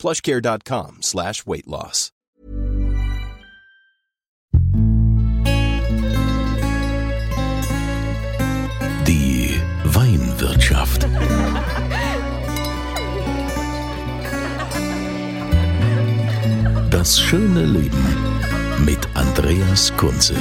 plushcare.com slash weight loss. Die Weinwirtschaft. Das schöne Leben mit Andreas Kunze.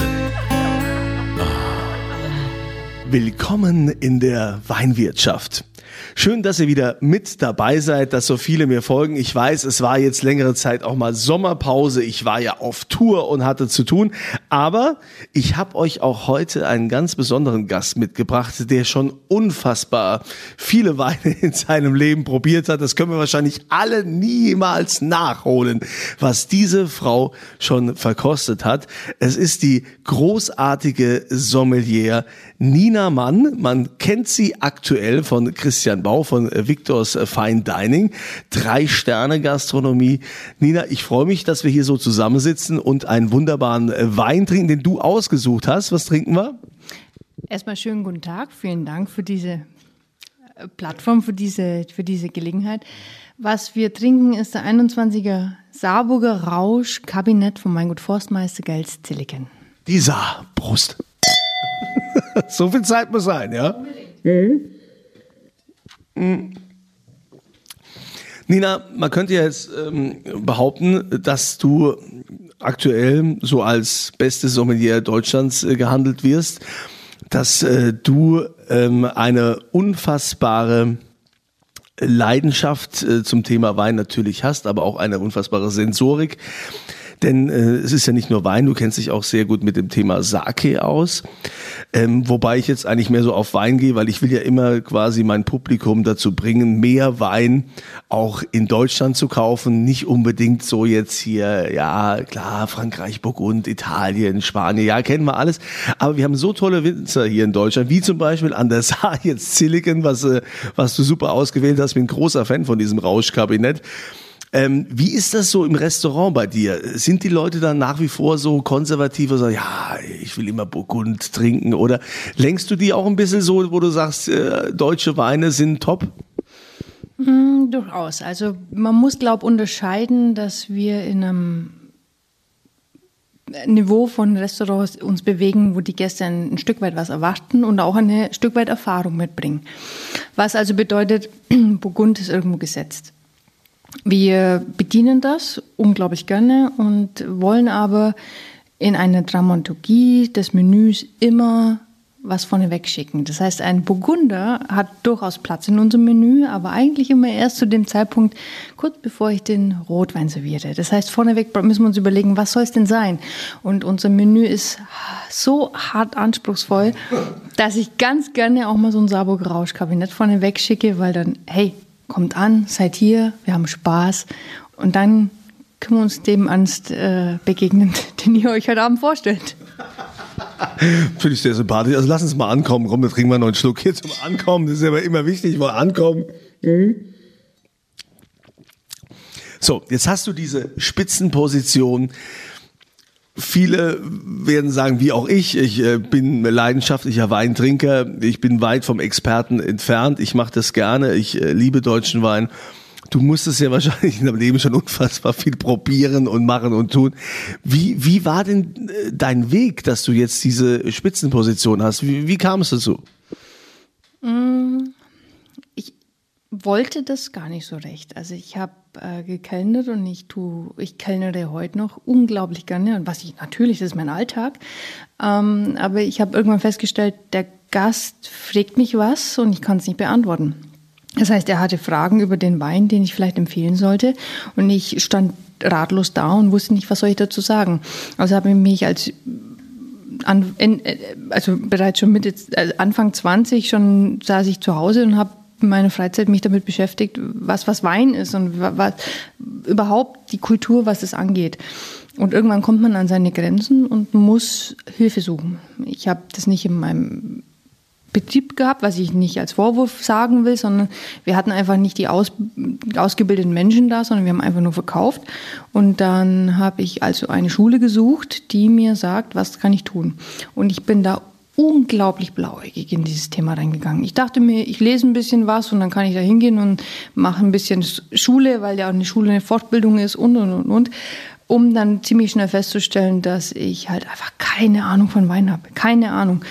Willkommen in der Weinwirtschaft. Schön, dass ihr wieder mit dabei seid, dass so viele mir folgen. Ich weiß, es war jetzt längere Zeit auch mal Sommerpause. Ich war ja auf Tour und hatte zu tun. Aber ich habe euch auch heute einen ganz besonderen Gast mitgebracht, der schon unfassbar viele Weine in seinem Leben probiert hat. Das können wir wahrscheinlich alle niemals nachholen, was diese Frau schon verkostet hat. Es ist die großartige Sommelier Nina Mann. Man kennt sie aktuell von Christian Bau von Victors Fine Dining. Drei Sterne Gastronomie. Nina, ich freue mich, dass wir hier so zusammensitzen und einen wunderbaren Wein trinken, den du ausgesucht hast. Was trinken wir? Erstmal schönen guten Tag. Vielen Dank für diese äh, Plattform, für diese, für diese Gelegenheit. Was wir trinken, ist der 21er Saarburger Rausch Kabinett von Gut Forstmeister Gels Zilliken. Die Saar. Prost. so viel Zeit muss sein, ja? Mhm. Nina, man könnte jetzt ähm, behaupten, dass du aktuell so als beste Sommelier Deutschlands äh, gehandelt wirst, dass äh, du ähm, eine unfassbare Leidenschaft äh, zum Thema Wein natürlich hast, aber auch eine unfassbare Sensorik. Denn äh, es ist ja nicht nur Wein, du kennst dich auch sehr gut mit dem Thema Sake aus. Ähm, wobei ich jetzt eigentlich mehr so auf Wein gehe, weil ich will ja immer quasi mein Publikum dazu bringen, mehr Wein auch in Deutschland zu kaufen. Nicht unbedingt so jetzt hier, ja klar, Frankreich, Burgund, Italien, Spanien, ja, kennen wir alles. Aber wir haben so tolle Winzer hier in Deutschland, wie zum Beispiel an der Saar jetzt Silicon, was, äh, was du super ausgewählt hast. Bin großer Fan von diesem Rauschkabinett. Ähm, wie ist das so im Restaurant bei dir? Sind die Leute dann nach wie vor so konservativ und sagen, ja, ich will immer Burgund trinken? Oder lenkst du die auch ein bisschen so, wo du sagst, äh, deutsche Weine sind top? Mm, durchaus. Also man muss, glaube ich, unterscheiden, dass wir in einem Niveau von Restaurants uns bewegen, wo die Gäste ein, ein, Stück weit was erwarten und auch ein Stück weit Erfahrung mitbringen. Was also bedeutet, Burgund ist irgendwo gesetzt. Wir bedienen das unglaublich gerne und wollen aber in einer Dramaturgie des Menüs immer was vorneweg schicken. Das heißt, ein Burgunder hat durchaus Platz in unserem Menü, aber eigentlich immer erst zu dem Zeitpunkt, kurz bevor ich den Rotwein serviere. Das heißt, vorneweg müssen wir uns überlegen, was soll es denn sein? Und unser Menü ist so hart anspruchsvoll, dass ich ganz gerne auch mal so ein Saarburger Rauschkabinett vorneweg schicke, weil dann, hey, kommt an, seid hier, wir haben Spaß und dann können wir uns dem Ernst äh, begegnen, den ihr euch heute Abend vorstellt. Finde ich sehr sympathisch. Also lass uns mal ankommen. Komm, wir trinken mal noch einen Schluck hier zum Ankommen. Das ist aber immer wichtig, mal ankommen. Mhm. So, jetzt hast du diese Spitzenposition Viele werden sagen, wie auch ich, ich äh, bin leidenschaftlicher Weintrinker, ich bin weit vom Experten entfernt, ich mache das gerne, ich äh, liebe deutschen Wein. Du musstest ja wahrscheinlich in deinem Leben schon unfassbar viel probieren und machen und tun. Wie, wie war denn äh, dein Weg, dass du jetzt diese Spitzenposition hast? Wie, wie kam es dazu? Mm, wollte das gar nicht so recht. Also ich habe äh, gekellnert und ich tue, ich kellnere heute noch unglaublich gerne und was ich natürlich, das ist mein Alltag. Ähm, aber ich habe irgendwann festgestellt, der Gast fragt mich was und ich kann es nicht beantworten. Das heißt, er hatte Fragen über den Wein, den ich vielleicht empfehlen sollte und ich stand ratlos da und wusste nicht, was soll ich dazu sagen. Also habe ich mich als an, in, äh, also bereits schon Mitte, also Anfang 20 schon saß ich zu Hause und habe in meiner Freizeit mich damit beschäftigt, was, was Wein ist und was, überhaupt die Kultur, was es angeht. Und irgendwann kommt man an seine Grenzen und muss Hilfe suchen. Ich habe das nicht in meinem Betrieb gehabt, was ich nicht als Vorwurf sagen will, sondern wir hatten einfach nicht die aus, ausgebildeten Menschen da, sondern wir haben einfach nur verkauft. Und dann habe ich also eine Schule gesucht, die mir sagt, was kann ich tun. Und ich bin da unglaublich blauäugig in dieses Thema reingegangen. Ich dachte mir, ich lese ein bisschen was und dann kann ich da hingehen und mache ein bisschen Schule, weil ja auch eine Schule eine Fortbildung ist und, und, und, und um dann ziemlich schnell festzustellen, dass ich halt einfach keine Ahnung von Wein habe. Keine Ahnung.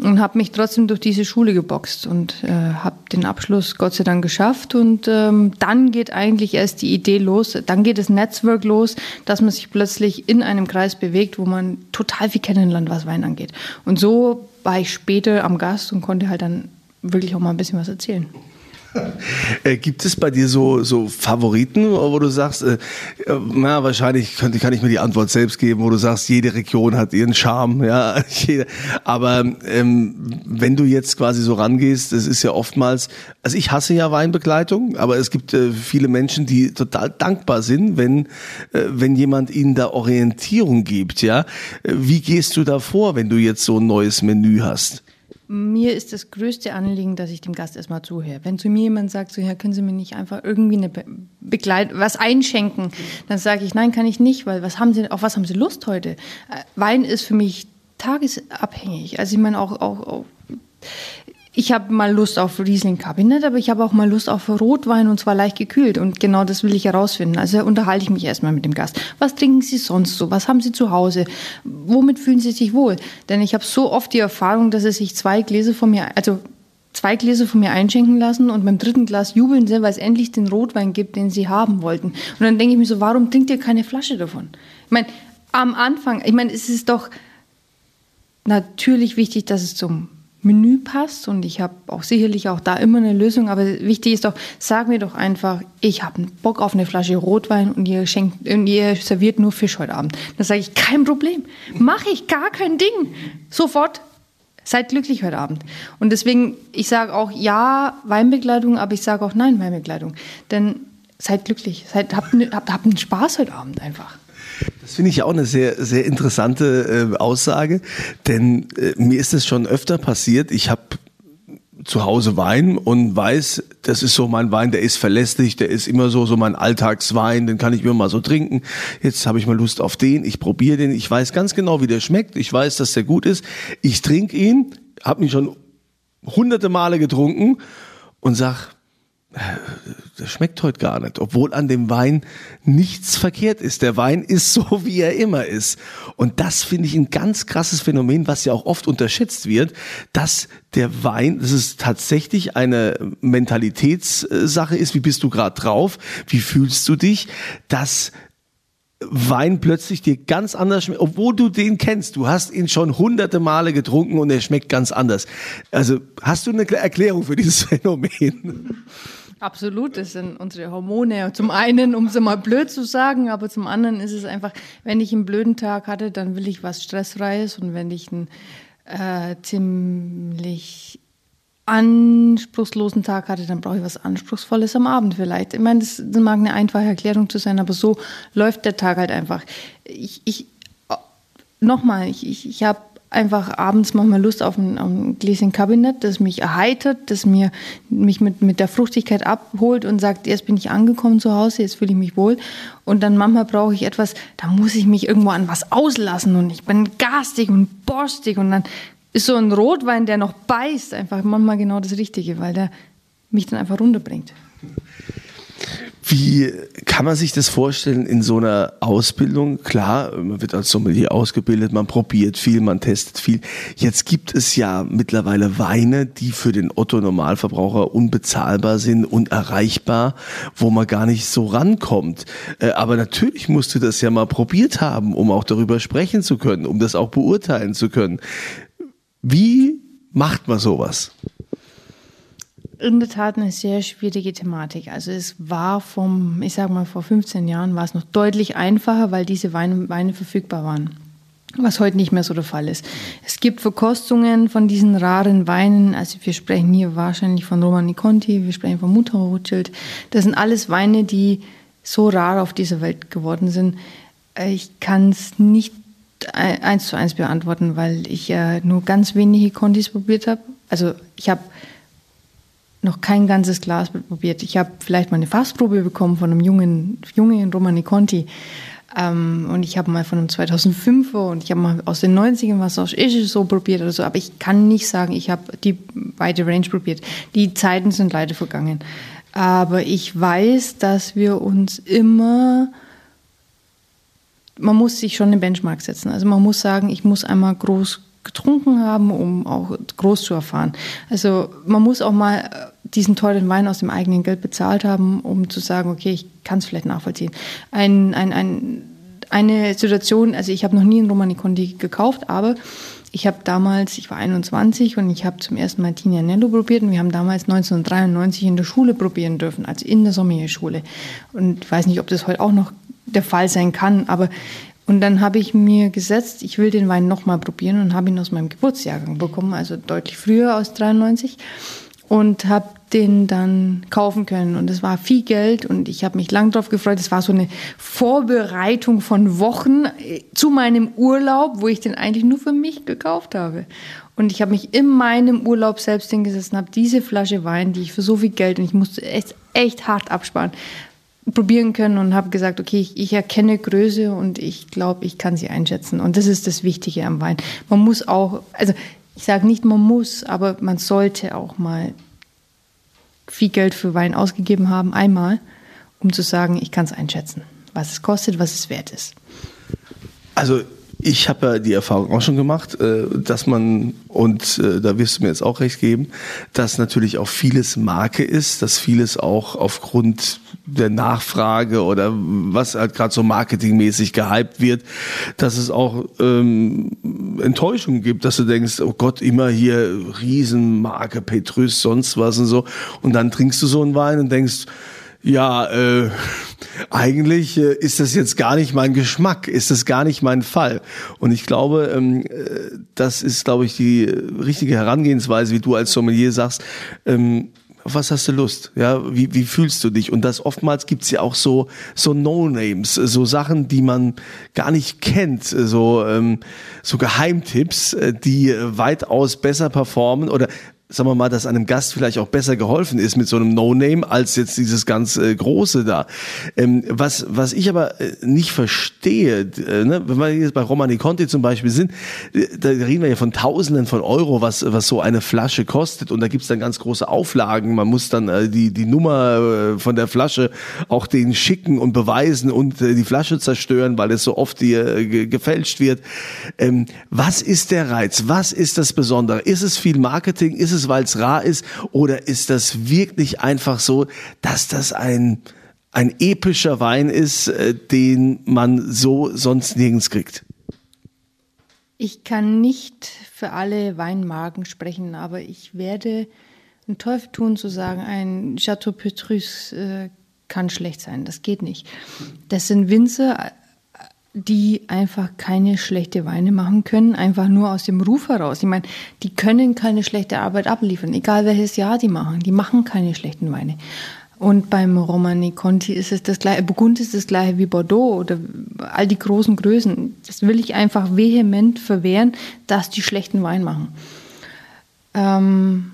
Und habe mich trotzdem durch diese Schule geboxt und äh, habe den Abschluss Gott sei Dank geschafft. Und ähm, dann geht eigentlich erst die Idee los, dann geht das Netzwerk los, dass man sich plötzlich in einem Kreis bewegt, wo man total viel kennenlernt, was Wein angeht. Und so war ich später am Gast und konnte halt dann wirklich auch mal ein bisschen was erzählen. Äh, gibt es bei dir so, so Favoriten, wo du sagst, äh, na, wahrscheinlich könnte, kann ich mir die Antwort selbst geben, wo du sagst, jede Region hat ihren Charme, ja, aber ähm, wenn du jetzt quasi so rangehst, es ist ja oftmals, also ich hasse ja Weinbegleitung, aber es gibt äh, viele Menschen, die total dankbar sind, wenn, äh, wenn jemand ihnen da Orientierung gibt, ja. Äh, wie gehst du da vor, wenn du jetzt so ein neues Menü hast? Mir ist das größte Anliegen, dass ich dem Gast erstmal zuhöre. Wenn zu mir jemand sagt, so, ja, können Sie mir nicht einfach irgendwie eine Begleit was einschenken, dann sage ich, nein, kann ich nicht, weil was haben Sie, auf was haben Sie Lust heute? Äh, Wein ist für mich tagesabhängig. Also ich meine auch, auch, auch ich habe mal Lust auf Riesling-Kabinett, aber ich habe auch mal Lust auf Rotwein und zwar leicht gekühlt. Und genau das will ich herausfinden. Also unterhalte ich mich erstmal mit dem Gast. Was trinken Sie sonst so? Was haben Sie zu Hause? Womit fühlen Sie sich wohl? Denn ich habe so oft die Erfahrung, dass es sich zwei Gläser von mir, also zwei Gläser von mir einschenken lassen und beim dritten Glas jubeln sie, weil es endlich den Rotwein gibt, den sie haben wollten. Und dann denke ich mir so, warum trinkt ihr keine Flasche davon? Ich meine, am Anfang, ich meine, es ist doch natürlich wichtig, dass es zum Menü passt und ich habe auch sicherlich auch da immer eine Lösung, aber wichtig ist doch, sag mir doch einfach, ich habe Bock auf eine Flasche Rotwein und ihr schenkt und ihr serviert nur Fisch heute Abend. Dann sage ich, kein Problem, mache ich gar kein Ding. Sofort, seid glücklich heute Abend. Und deswegen, ich sage auch ja Weinbegleitung, aber ich sage auch nein Weinbegleitung, denn seid glücklich, seid, habt, habt, habt einen Spaß heute Abend einfach. Das finde ich auch eine sehr, sehr interessante äh, Aussage, denn äh, mir ist es schon öfter passiert. Ich habe zu Hause Wein und weiß, das ist so mein Wein, der ist verlässlich, der ist immer so so mein Alltagswein, den kann ich mir mal so trinken. Jetzt habe ich mal Lust auf den, ich probiere den, ich weiß ganz genau, wie der schmeckt, ich weiß, dass der gut ist. Ich trinke ihn, habe ihn schon hunderte Male getrunken und sag, das schmeckt heute gar nicht, obwohl an dem Wein nichts verkehrt ist. Der Wein ist so, wie er immer ist. Und das finde ich ein ganz krasses Phänomen, was ja auch oft unterschätzt wird, dass der Wein, das ist tatsächlich eine Mentalitätssache ist, wie bist du gerade drauf, wie fühlst du dich, dass Wein plötzlich dir ganz anders schmeckt, obwohl du den kennst. Du hast ihn schon hunderte Male getrunken und er schmeckt ganz anders. Also hast du eine Erklärung für dieses Phänomen? Absolut, das sind unsere Hormone. Zum einen, um es mal blöd zu sagen, aber zum anderen ist es einfach, wenn ich einen blöden Tag hatte, dann will ich was Stressfreies und wenn ich einen äh, ziemlich anspruchslosen Tag hatte, dann brauche ich was Anspruchsvolles am Abend vielleicht. Ich meine, das, das mag eine einfache Erklärung zu sein, aber so läuft der Tag halt einfach. Ich, ich nochmal, ich, ich, ich habe einfach abends manchmal Lust auf ein, auf ein Gläschen Kabinett, das mich erheitert, das mir, mich mit, mit der Fruchtigkeit abholt und sagt, jetzt bin ich angekommen zu Hause, jetzt fühle ich mich wohl. Und dann manchmal brauche ich etwas, da muss ich mich irgendwo an was auslassen und ich bin garstig und borstig und dann ist so ein Rotwein, der noch beißt, einfach manchmal genau das Richtige, weil der mich dann einfach runterbringt. Wie kann man sich das vorstellen in so einer Ausbildung? Klar, man wird als Sommelier ausgebildet, man probiert viel, man testet viel. Jetzt gibt es ja mittlerweile Weine, die für den Otto-Normalverbraucher unbezahlbar sind, unerreichbar, wo man gar nicht so rankommt. Äh, aber natürlich musst du das ja mal probiert haben, um auch darüber sprechen zu können, um das auch beurteilen zu können. Wie macht man sowas? In der Tat eine sehr schwierige Thematik. Also es war vom, ich sag mal, vor 15 Jahren war es noch deutlich einfacher, weil diese Weine, Weine verfügbar waren. was heute nicht mehr so der Fall ist. Es gibt Verkostungen von diesen raren Weinen, also wir sprechen hier wahrscheinlich von Romani Conti, wir sprechen von Mutter Rothschild. Das sind alles Weine, die so rar auf dieser Welt geworden sind. Ich kann es nicht eins zu eins beantworten, weil ich ja nur ganz wenige Contis probiert habe. Also ich habe noch kein ganzes Glas probiert. Ich habe vielleicht mal eine Fassprobe bekommen von einem jungen, jungen Romani Conti. Ähm, und ich habe mal von einem 2005er und ich habe mal aus den 90ern was aus Isch so probiert oder so. Aber ich kann nicht sagen, ich habe die weite Range probiert. Die Zeiten sind leider vergangen. Aber ich weiß, dass wir uns immer man muss sich schon einen Benchmark setzen. Also man muss sagen, ich muss einmal groß getrunken haben, um auch groß zu erfahren. Also man muss auch mal äh, diesen teuren Wein aus dem eigenen Geld bezahlt haben, um zu sagen, okay, ich kann es vielleicht nachvollziehen. Ein, ein, ein, eine Situation, also ich habe noch nie einen Romani Conti gekauft, aber ich habe damals, ich war 21 und ich habe zum ersten Mal Tignanello probiert und wir haben damals 1993 in der Schule probieren dürfen, also in der Sommerschule. Und ich weiß nicht, ob das heute auch noch der Fall sein kann, aber und dann habe ich mir gesetzt, ich will den Wein nochmal probieren und habe ihn aus meinem Geburtsjahrgang bekommen, also deutlich früher aus 93 und habe den dann kaufen können und es war viel Geld und ich habe mich lang darauf gefreut. Es war so eine Vorbereitung von Wochen äh, zu meinem Urlaub, wo ich den eigentlich nur für mich gekauft habe. Und ich habe mich in meinem Urlaub selbst hingesetzt und habe diese Flasche Wein, die ich für so viel Geld und ich musste echt, echt hart absparen, probieren können und habe gesagt, okay, ich, ich, erkenne Größe und ich glaube, ich kann sie einschätzen. Und das ist das Wichtige am Wein. Man muss auch, also ich sage nicht, man muss, aber man sollte auch mal viel Geld für Wein ausgegeben haben, einmal, um zu sagen, ich kann es einschätzen, was es kostet, was es wert ist. Also ich habe ja die Erfahrung auch schon gemacht, äh, dass man, und äh, da wirst du mir jetzt auch recht geben, dass natürlich auch vieles Marke ist, dass vieles auch aufgrund der Nachfrage oder was halt gerade so marketingmäßig gehypt wird, dass es auch ähm, Enttäuschungen gibt, dass du denkst, oh Gott, immer hier Riesenmarke, Petrus, sonst was und so. Und dann trinkst du so einen Wein und denkst, ja, äh, eigentlich äh, ist das jetzt gar nicht mein Geschmack, ist das gar nicht mein Fall. Und ich glaube, ähm, äh, das ist, glaube ich, die richtige Herangehensweise, wie du als Sommelier sagst. Ähm, auf was hast du Lust? Ja, wie, wie fühlst du dich? Und das oftmals gibt's ja auch so, so No-Names, so Sachen, die man gar nicht kennt, so, ähm, so Geheimtipps, äh, die weitaus besser performen oder sagen wir mal, dass einem Gast vielleicht auch besser geholfen ist mit so einem No-Name als jetzt dieses ganz äh, große da. Ähm, was, was ich aber äh, nicht verstehe, äh, ne, wenn wir jetzt bei Romani Conti zum Beispiel sind, äh, da reden wir ja von Tausenden von Euro, was, was so eine Flasche kostet und da gibt's dann ganz große Auflagen. Man muss dann äh, die, die Nummer äh, von der Flasche auch denen schicken und beweisen und die Flasche zerstören, weil es so oft äh, gefälscht wird. Ähm, was ist der Reiz? Was ist das Besondere? Ist es viel Marketing? Ist es es, weil es rar ist? Oder ist das wirklich einfach so, dass das ein, ein epischer Wein ist, äh, den man so sonst nirgends kriegt? Ich kann nicht für alle Weinmarken sprechen, aber ich werde einen Teufel tun zu sagen, ein Chateau Petrus äh, kann schlecht sein. Das geht nicht. Das sind Winzer, die einfach keine schlechte Weine machen können, einfach nur aus dem Ruf heraus. Ich meine, die können keine schlechte Arbeit abliefern, egal welches Jahr die machen. Die machen keine schlechten Weine. Und beim Romani Conti ist es das gleiche, Burgund ist das gleiche wie Bordeaux oder all die großen Größen. Das will ich einfach vehement verwehren, dass die schlechten Wein machen. Ähm,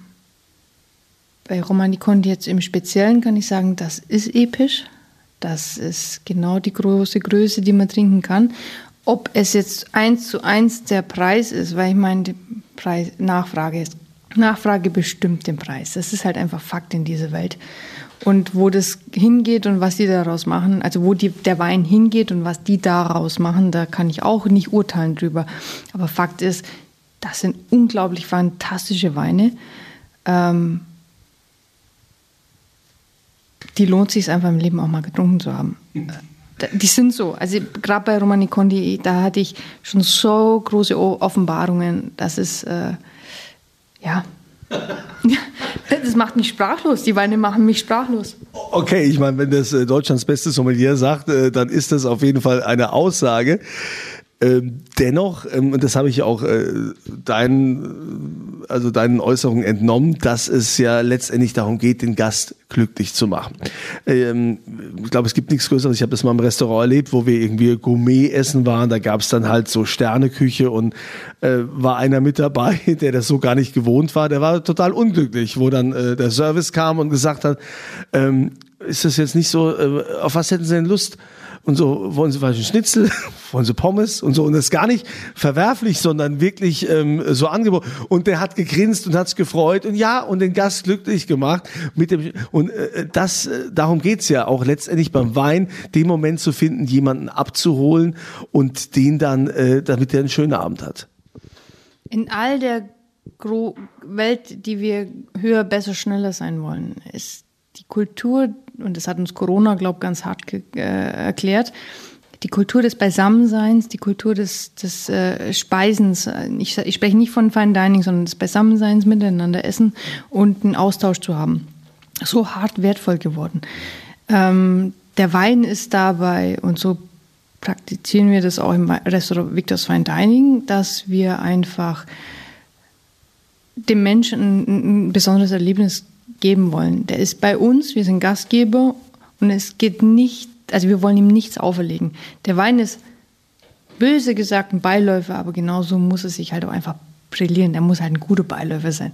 bei Romani Conti jetzt im Speziellen kann ich sagen, das ist episch. Das ist genau die große Größe, die man trinken kann. Ob es jetzt eins zu eins der Preis ist, weil ich meine, Preis, Nachfrage ist. Nachfrage bestimmt den Preis. Das ist halt einfach Fakt in dieser Welt. Und wo das hingeht und was die daraus machen, also wo die, der Wein hingeht und was die daraus machen, da kann ich auch nicht urteilen drüber. Aber Fakt ist, das sind unglaublich fantastische Weine. Ähm, die lohnt sich einfach im Leben auch mal getrunken zu haben. Die sind so. Also gerade bei Romani Condi, da hatte ich schon so große Offenbarungen, dass es, äh, ja, das macht mich sprachlos. Die Weine machen mich sprachlos. Okay, ich meine, wenn das äh, Deutschlands beste Sommelier sagt, äh, dann ist das auf jeden Fall eine Aussage. Ähm, dennoch, ähm, und das habe ich auch äh, deinen, also deinen Äußerungen entnommen, dass es ja letztendlich darum geht, den Gast glücklich zu machen. Ähm, ich glaube, es gibt nichts Größeres. Ich habe das mal im Restaurant erlebt, wo wir irgendwie Gourmet essen waren. Da gab es dann halt so Sterneküche und äh, war einer mit dabei, der das so gar nicht gewohnt war. Der war total unglücklich, wo dann äh, der Service kam und gesagt hat, ist das jetzt nicht so, auf was hätten Sie denn Lust? Und so, wollen Sie vielleicht einen Schnitzel, wollen Sie Pommes und so. Und das ist gar nicht verwerflich, sondern wirklich ähm, so angeboten. Und der hat gegrinst und hat sich gefreut. Und ja und den Gast glücklich gemacht mit dem und äh, das äh, darum geht's ja auch letztendlich beim Wein, den Moment zu finden, jemanden abzuholen und den dann, äh, damit er einen schönen Abend hat. In all der Welt, die wir höher, besser, schneller sein wollen, ist die Kultur und das hat uns Corona, glaube ich, ganz hart äh, erklärt, die Kultur des Beisammenseins, die Kultur des, des äh, Speisens, ich, ich spreche nicht von Fine Dining, sondern des Beisammenseins, miteinander essen und einen Austausch zu haben, so hart wertvoll geworden. Ähm, der Wein ist dabei und so praktizieren wir das auch im Restaurant Victor's Fine Dining, dass wir einfach dem Menschen ein, ein besonderes Erlebnis geben wollen. Der ist bei uns, wir sind Gastgeber und es geht nicht, also wir wollen ihm nichts auferlegen. Der Wein ist böse gesagt ein Beiläufer, aber genauso muss es sich halt auch einfach brillieren. Der muss halt ein guter Beiläufer sein.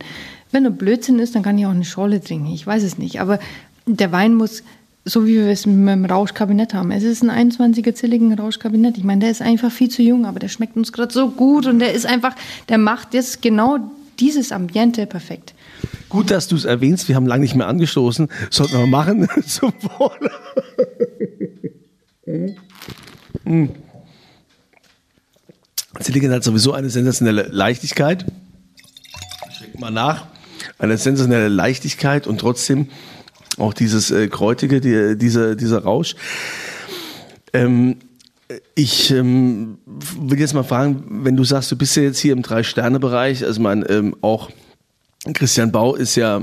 Wenn er Blödsinn ist, dann kann ich auch eine Schorle trinken. Ich weiß es nicht. Aber der Wein muss, so wie wir es mit dem Rauschkabinett haben. Es ist ein 21er zilligen Rauschkabinett. Ich meine, der ist einfach viel zu jung, aber der schmeckt uns gerade so gut und der ist einfach, der macht jetzt genau dieses Ambiente perfekt. Gut, dass du es erwähnst. Wir haben lange nicht mehr angestoßen. Sollten wir machen. Zum Wohle. mm. Silicon hat sowieso eine sensationelle Leichtigkeit. Check mal nach. Eine sensationelle Leichtigkeit und trotzdem auch dieses äh, Kräutige, die, dieser, dieser Rausch. Ähm, ich ähm, will jetzt mal fragen, wenn du sagst, du bist ja jetzt hier im Drei-Sterne-Bereich, also man ähm, auch Christian Bau ist ja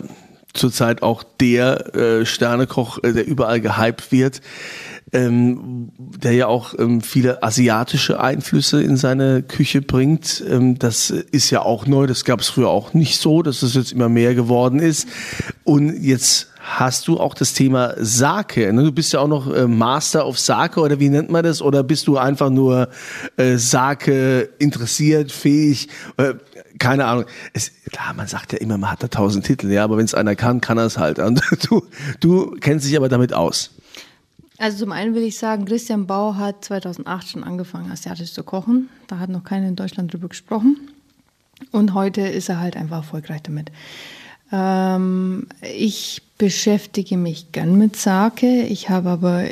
zurzeit auch der äh, Sternekoch, äh, der überall gehypt wird, ähm, der ja auch ähm, viele asiatische Einflüsse in seine Küche bringt. Ähm, das ist ja auch neu, das gab es früher auch nicht so, dass es jetzt immer mehr geworden ist. Und jetzt hast du auch das Thema Sake. Ne? Du bist ja auch noch äh, Master of Sake oder wie nennt man das? Oder bist du einfach nur äh, Sake interessiert, fähig? Äh, keine Ahnung. Es, klar, man sagt ja immer, man hat da tausend Titel, ja, aber wenn es einer kann, kann er es halt. Und du, du kennst dich aber damit aus. Also zum einen will ich sagen, Christian Bau hat 2008 schon angefangen, asiatisch zu kochen. Da hat noch keiner in Deutschland drüber gesprochen. Und heute ist er halt einfach erfolgreich damit. Ähm, ich beschäftige mich gern mit Sake. Ich habe aber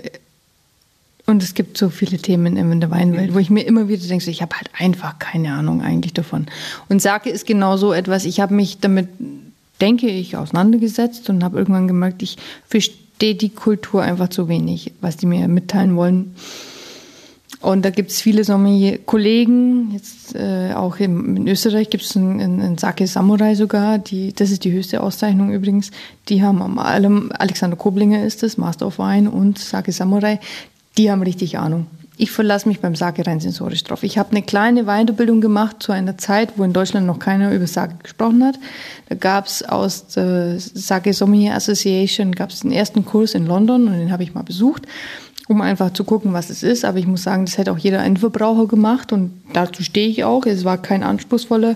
und es gibt so viele Themen in der Weinwelt, wo ich mir immer wieder denke, ich habe halt einfach keine Ahnung eigentlich davon. Und Sake ist genau so etwas, ich habe mich damit, denke ich, auseinandergesetzt und habe irgendwann gemerkt, ich verstehe die Kultur einfach zu wenig, was die mir mitteilen wollen. Und da gibt es viele Sommelier-Kollegen, jetzt äh, auch im, in Österreich gibt es einen, einen Sake Samurai sogar, die, das ist die höchste Auszeichnung übrigens. Die haben am allem, Alexander Koblinger ist es, Master of Wine und Sake Samurai, die haben richtig Ahnung. Ich verlasse mich beim Sake rein sensorisch drauf. Ich habe eine kleine Weiterbildung gemacht zu einer Zeit, wo in Deutschland noch keiner über Sake gesprochen hat. Da gab es aus der Sake Sommelier Association gab es den ersten Kurs in London und den habe ich mal besucht, um einfach zu gucken, was es ist. Aber ich muss sagen, das hätte auch jeder Endverbraucher gemacht und dazu stehe ich auch. Es war kein anspruchsvoller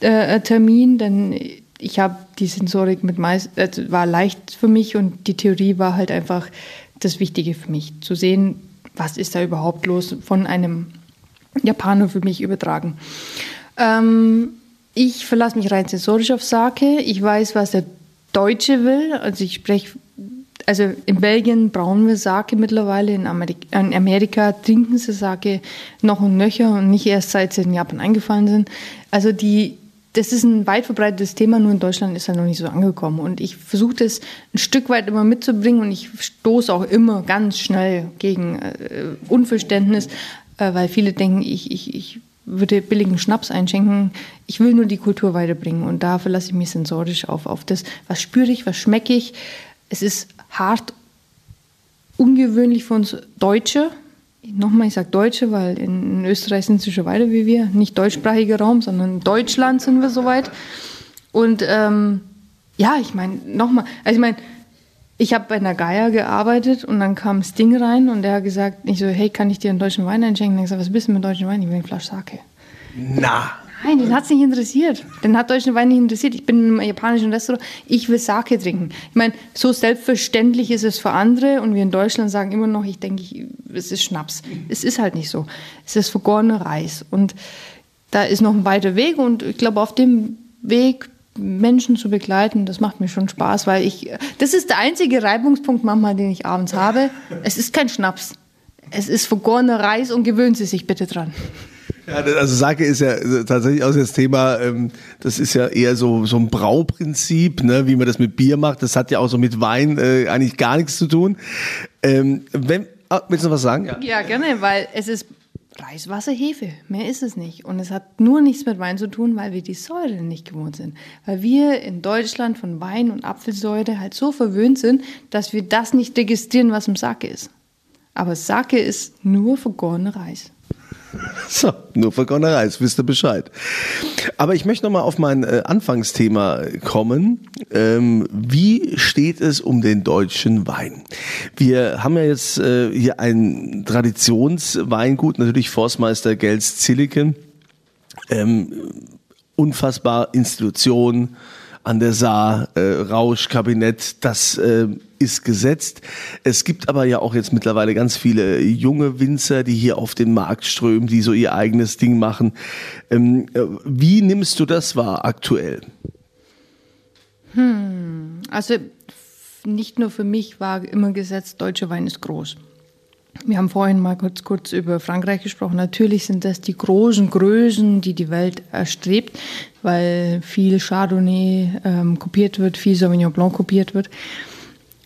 äh, Termin, denn ich habe die Sensorik mit meist, äh, war leicht für mich und die Theorie war halt einfach das Wichtige für mich, zu sehen, was ist da überhaupt los, von einem Japaner für mich übertragen. Ähm, ich verlasse mich rein sensorisch auf Sake. Ich weiß, was der Deutsche will. Also ich spreche, also in Belgien brauen wir Sake mittlerweile, in Amerika, in Amerika trinken sie Sake noch und nöcher und nicht erst seit sie in Japan eingefallen sind. Also die das ist ein weit verbreitetes Thema, nur in Deutschland ist er noch nicht so angekommen. Und ich versuche das ein Stück weit immer mitzubringen und ich stoße auch immer ganz schnell gegen äh, Unverständnis, äh, weil viele denken, ich, ich, ich würde billigen Schnaps einschenken. Ich will nur die Kultur weiterbringen und da verlasse ich mich sensorisch auf, auf das, was spüre ich, was schmecke ich. Es ist hart, ungewöhnlich für uns Deutsche, nochmal, ich sage Deutsche, weil in, Österreich sind sie schon weiter wie wir. Nicht deutschsprachiger Raum, sondern in Deutschland sind wir soweit. Und ähm, ja, ich meine, nochmal, also ich meine, ich habe bei einer Geier gearbeitet und dann kam Sting rein und der hat gesagt, ich so, hey, kann ich dir einen deutschen Wein einschenken? Und ich gesagt, was bist du mit deutschen Wein? Ich will eine Flasche Sake. Na. Nein, den hat es nicht interessiert. Den hat deutschen Wein nicht interessiert. Ich bin in einem japanischen Restaurant, ich will Sake trinken. Ich meine, so selbstverständlich ist es für andere und wir in Deutschland sagen immer noch, ich denke, es ist Schnaps. Es ist halt nicht so. Es ist vergorener Reis und da ist noch ein weiter Weg und ich glaube, auf dem Weg Menschen zu begleiten, das macht mir schon Spaß, weil ich, das ist der einzige Reibungspunkt manchmal, den ich abends habe. Es ist kein Schnaps. Es ist vergorener Reis und gewöhnen Sie sich bitte dran. Ja, also Sake ist ja tatsächlich auch das Thema, ähm, das ist ja eher so, so ein Brauprinzip, ne, wie man das mit Bier macht. Das hat ja auch so mit Wein äh, eigentlich gar nichts zu tun. Ähm, wenn, ah, willst du noch was sagen? Ja. ja, gerne, weil es ist Reis, Wasser, Hefe. Mehr ist es nicht. Und es hat nur nichts mit Wein zu tun, weil wir die Säure nicht gewohnt sind. Weil wir in Deutschland von Wein und Apfelsäure halt so verwöhnt sind, dass wir das nicht registrieren, was im Sake ist. Aber Sake ist nur vergorener Reis. So, nur vergorener Reis, wisst ihr Bescheid. Aber ich möchte nochmal auf mein äh, Anfangsthema kommen. Ähm, wie steht es um den deutschen Wein? Wir haben ja jetzt äh, hier ein Traditionsweingut, natürlich Forstmeister Gels Zilliken. Ähm, unfassbar Institution an der Saar, äh, Rauschkabinett, das äh, ist gesetzt. Es gibt aber ja auch jetzt mittlerweile ganz viele junge Winzer, die hier auf den Markt strömen, die so ihr eigenes Ding machen. Ähm, äh, wie nimmst du das wahr aktuell? Hm, also nicht nur für mich war immer gesetzt, deutscher Wein ist groß. Wir haben vorhin mal kurz, kurz über Frankreich gesprochen. Natürlich sind das die großen Größen, die die Welt erstrebt, weil viel Chardonnay ähm, kopiert wird, viel Sauvignon Blanc kopiert wird.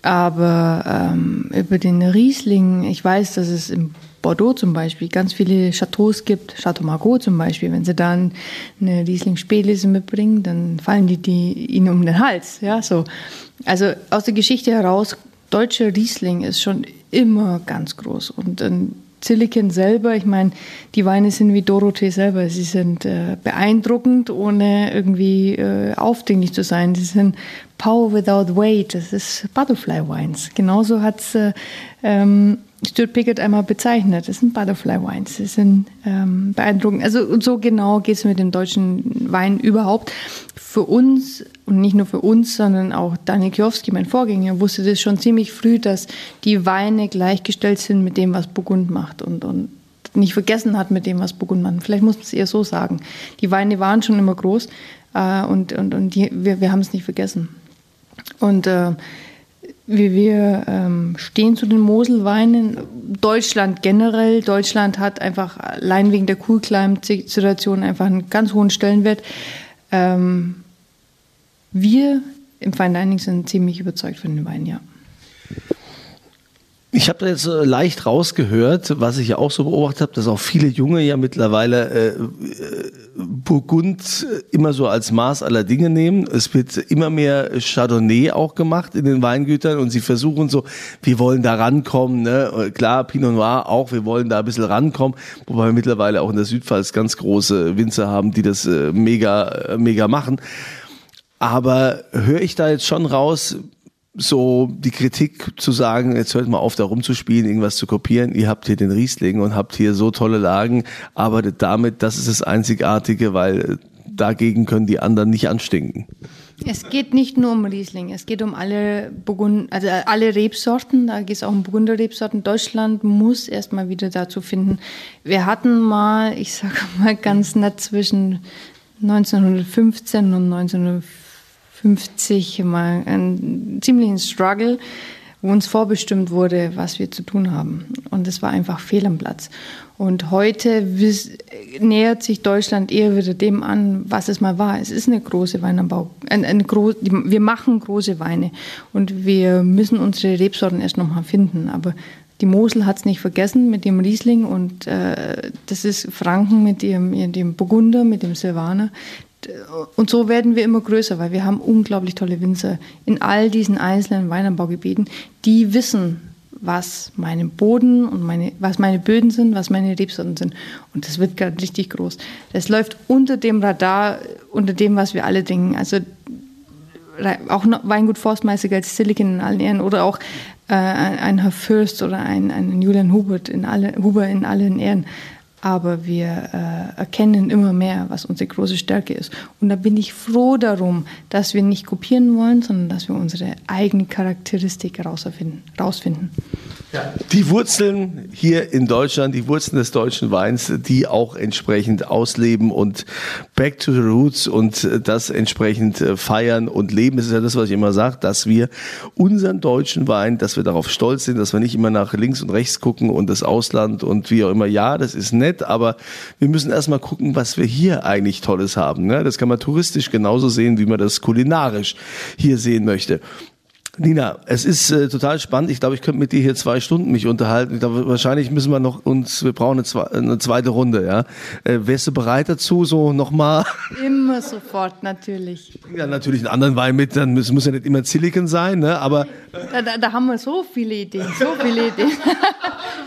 Aber ähm, über den Riesling, ich weiß, dass es im Bordeaux zum Beispiel ganz viele Chateaus gibt, Chateau Margaux zum Beispiel. Wenn sie dann eine Riesling-Spätlese mitbringen, dann fallen die, die ihnen um den Hals. Ja, so. Also aus der Geschichte heraus, deutscher Riesling ist schon immer ganz groß. Und ein Silicon selber, ich meine, die Weine sind wie Dorothee selber. Sie sind äh, beeindruckend, ohne irgendwie äh, aufdringlich zu sein. Sie sind Power without weight. Das ist Butterfly Wines. Genauso hat es äh, ähm, Stuart Pickett einmal bezeichnet. Das sind Butterfly Wines. Sie sind ähm, beeindruckend. Also so genau geht es mit dem deutschen Wein überhaupt. Für uns und nicht nur für uns, sondern auch Daniel Kiowski, mein Vorgänger, wusste das schon ziemlich früh, dass die Weine gleichgestellt sind mit dem, was Burgund macht und, und nicht vergessen hat mit dem, was Burgund macht. Vielleicht muss man es eher so sagen. Die Weine waren schon immer groß äh, und, und, und die, wir, wir haben es nicht vergessen. Und äh, wie wir ähm, stehen zu den Moselweinen. Deutschland generell. Deutschland hat einfach allein wegen der Cool Climate Situation einfach einen ganz hohen Stellenwert. Ähm, wir im Fine Dining sind ziemlich überzeugt von den Weinen, ja. Ich habe da jetzt äh, leicht rausgehört, was ich ja auch so beobachtet habe, dass auch viele Junge ja mittlerweile äh, äh, Burgund immer so als Maß aller Dinge nehmen. Es wird immer mehr Chardonnay auch gemacht in den Weingütern und sie versuchen so, wir wollen da rankommen. Ne? Klar, Pinot Noir auch, wir wollen da ein bisschen rankommen, wobei wir mittlerweile auch in der Südpfalz ganz große Winzer haben, die das äh, mega, äh, mega machen. Aber höre ich da jetzt schon raus, so die Kritik zu sagen, jetzt hört mal auf, da rumzuspielen, irgendwas zu kopieren. Ihr habt hier den Riesling und habt hier so tolle Lagen, arbeitet damit, das ist das Einzigartige, weil dagegen können die anderen nicht anstinken. Es geht nicht nur um Riesling, es geht um alle Burgund, also alle Rebsorten, da geht es auch um Burgunder Rebsorten. Deutschland muss erstmal wieder dazu finden. Wir hatten mal, ich sage mal ganz nett zwischen 1915 und 1915 50 mal einen ziemlichen Struggle, wo uns vorbestimmt wurde, was wir zu tun haben. Und es war einfach fehl am Platz. Und heute nähert sich Deutschland eher wieder dem an, was es mal war. Es ist eine große Weinanbau. Eine, eine groß, wir machen große Weine und wir müssen unsere Rebsorten erst noch mal finden. Aber die Mosel hat es nicht vergessen mit dem Riesling und äh, das ist Franken mit ihrem, ihrem Burgunder, mit dem Silvaner und so werden wir immer größer, weil wir haben unglaublich tolle Winzer in all diesen einzelnen Weinanbaugebieten, die wissen, was meine Boden und meine, was meine Böden sind, was meine Rebsorten sind. Und das wird gerade richtig groß. Das läuft unter dem Radar, unter dem, was wir alle denken. Also auch Weingut Forstmeister als Silicon in allen Ehren oder auch äh, ein Herr Fürst oder ein, ein Julian Hubert in alle, Huber in allen Ehren aber wir äh, erkennen immer mehr, was unsere große Stärke ist. Und da bin ich froh darum, dass wir nicht kopieren wollen, sondern dass wir unsere eigene Charakteristik rausfinden. Ja, die Wurzeln hier in Deutschland, die Wurzeln des deutschen Weins, die auch entsprechend ausleben und back to the roots und das entsprechend äh, feiern und leben. Das ist ja das, was ich immer sage, dass wir unseren deutschen Wein, dass wir darauf stolz sind, dass wir nicht immer nach links und rechts gucken und das Ausland und wie auch immer. Ja, das ist nett, aber wir müssen erstmal gucken, was wir hier eigentlich Tolles haben. Ne? Das kann man touristisch genauso sehen, wie man das kulinarisch hier sehen möchte. Nina, es ist äh, total spannend. Ich glaube, ich könnte mit dir hier zwei Stunden mich unterhalten. Ich glaube, wahrscheinlich müssen wir noch uns, wir brauchen eine, zwe eine zweite Runde, ja. Äh, wärst du bereit dazu, so nochmal? Immer sofort, natürlich. Ja, natürlich einen anderen Wein mit, dann muss, muss ja nicht immer Silicon sein, ne? Aber. Da, da, da haben wir so viele Ideen, so viele Ideen.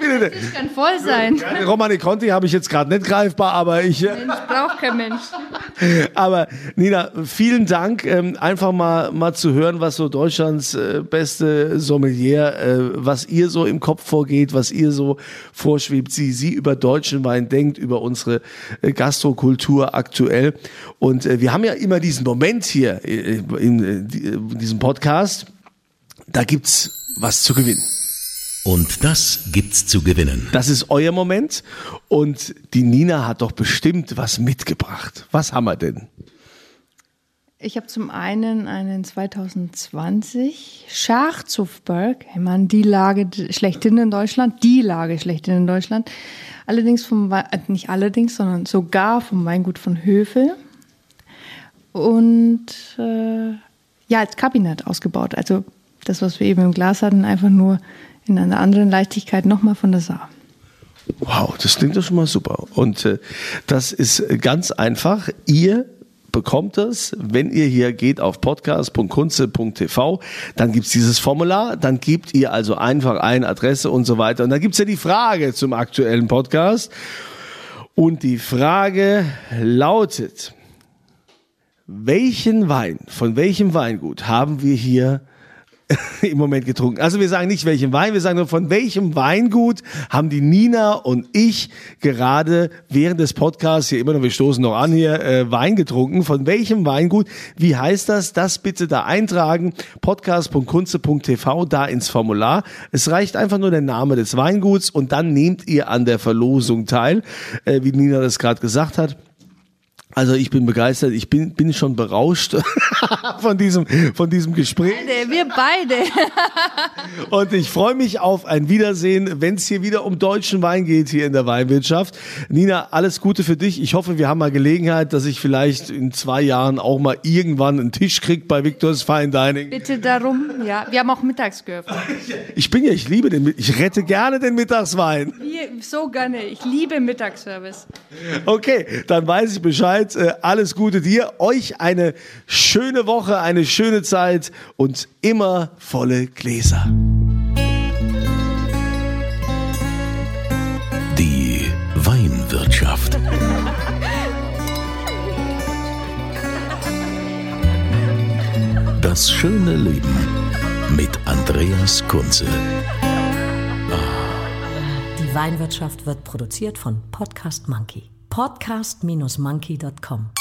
Das kann voll sein. Ja, Romani Conti habe ich jetzt gerade nicht greifbar, aber ich. Mensch, braucht kein Mensch. Aber Nina, vielen Dank. Ähm, einfach mal, mal zu hören, was so Deutschlands äh, beste Sommelier, äh, was ihr so im Kopf vorgeht, was ihr so vorschwebt, sie, sie über deutschen Wein denkt, über unsere äh, Gastrokultur aktuell. Und äh, wir haben ja immer diesen Moment hier äh, in diesem Podcast. Da gibt's was zu gewinnen. Und das gibt's zu gewinnen. Das ist euer Moment. Und die Nina hat doch bestimmt was mitgebracht. Was haben wir denn? Ich habe zum einen einen 2020 Schachzufberg, ich meine, die Lage schlechthin in Deutschland, die Lage schlechthin in Deutschland. Allerdings vom, äh, nicht allerdings, sondern sogar vom Weingut von Höfel. Und äh, ja, als Kabinett ausgebaut. Also das, was wir eben im Glas hatten, einfach nur in einer anderen Leichtigkeit nochmal von der Saar. Wow, das klingt doch schon mal super. Und äh, das ist ganz einfach. Ihr bekommt es, wenn ihr hier geht auf podcast.kunze.tv, dann gibt's dieses Formular, dann gebt ihr also einfach eine Adresse und so weiter. Und dann gibt's ja die Frage zum aktuellen Podcast. Und die Frage lautet, welchen Wein, von welchem Weingut haben wir hier im Moment getrunken. Also wir sagen nicht welchen Wein, wir sagen nur von welchem Weingut haben die Nina und ich gerade während des Podcasts hier immer noch, wir stoßen noch an hier, äh, Wein getrunken. Von welchem Weingut? Wie heißt das? Das bitte da eintragen. Podcast.kunze.tv da ins Formular. Es reicht einfach nur der Name des Weinguts und dann nehmt ihr an der Verlosung teil, äh, wie Nina das gerade gesagt hat. Also ich bin begeistert, ich bin, bin schon berauscht von diesem, von diesem Gespräch. Beide, wir beide. Und ich freue mich auf ein Wiedersehen, wenn es hier wieder um deutschen Wein geht hier in der Weinwirtschaft. Nina, alles Gute für dich. Ich hoffe, wir haben mal Gelegenheit, dass ich vielleicht in zwei Jahren auch mal irgendwann einen Tisch krieg bei Victor's Fine Dining. Bitte darum, ja. Wir haben auch mittags geöffnet. Ich bin ja, ich liebe den, ich rette gerne den Mittagswein. So gerne. Ich liebe Mittagsservice. Okay, dann weiß ich Bescheid. Äh, alles Gute dir. Euch eine schöne Woche, eine schöne Zeit und immer volle Gläser. Die Weinwirtschaft. Das schöne Leben mit Andreas Kunze. Die Weinwirtschaft wird produziert von Podcast Monkey. podcast-monkey.com.